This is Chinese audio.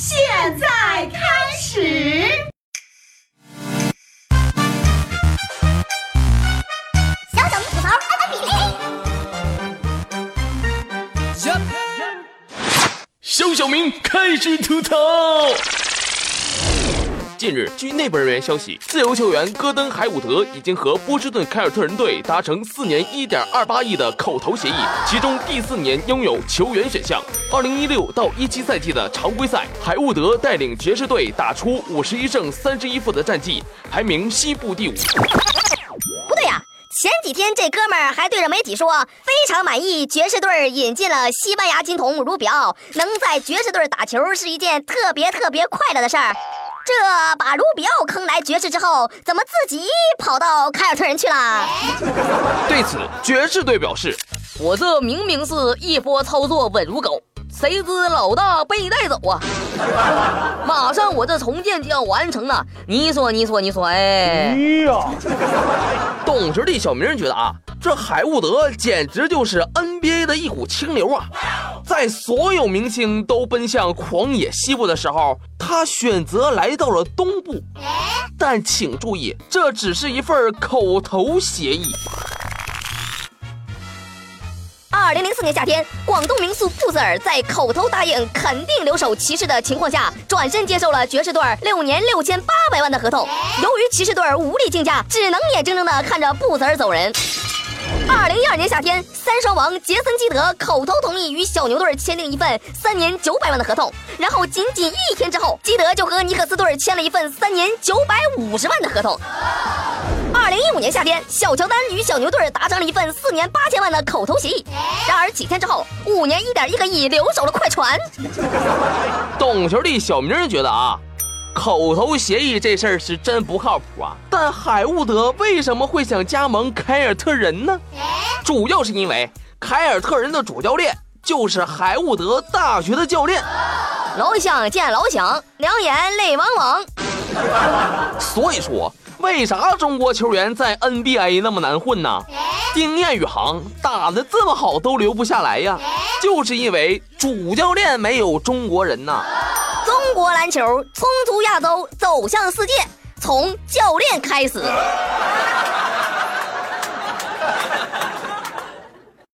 现在开始。小小明吐槽，安安比拼。小小明开始吐槽。近日，据内部人员消息，自由球员戈登·海伍德已经和波士顿凯尔特人队达成四年一点二八亿的口头协议，其中第四年拥有球员选项。二零一六到一七赛季的常规赛，海伍德带领爵士队打出五十一胜三十一负的战绩，排名西部第五。不对呀，前几天这哥们儿还对着媒体说非常满意爵士队引进了西班牙金童卢比奥，能在爵士队打球是一件特别特别快乐的事儿。这把卢比奥坑来爵士之后，怎么自己跑到凯尔特人去了？对此，爵士队表示：“我这明明是一波操作稳如狗，谁知老大被带走啊！马上我这重建就要完成了，你说你说你说，哎呀！懂事的小明觉得啊。”这海伍德简直就是 NBA 的一股清流啊！在所有明星都奔向狂野西部的时候，他选择来到了东部。但请注意，这只是一份口头协议。二零零四年夏天，广东名宿布泽尔在口头答应肯定留守骑士的情况下，转身接受了爵士队六年六千八百万的合同。由于骑士队无力竞价，只能眼睁睁地看着布泽尔走人。二零一二年夏天，三双王杰森基德口头同意与小牛队签订一份三年九百万的合同，然后仅仅一天之后，基德就和尼克斯队签了一份三年九百五十万的合同。二零一五年夏天，小乔丹与小牛队达成了一份四年八千万的口头协议，然而几天之后，五年一点一个亿留守了快船。懂球的小明觉得啊。口头协议这事儿是真不靠谱啊！但海伍德为什么会想加盟凯尔特人呢？主要是因为凯尔特人的主教练就是海伍德大学的教练。老乡见老乡，两眼泪汪汪。所以说，为啥中国球员在 NBA 那么难混呢？丁彦雨航打得这么好都留不下来呀，就是因为主教练没有中国人呐。中国篮球冲出亚洲，走向世界，从教练开始。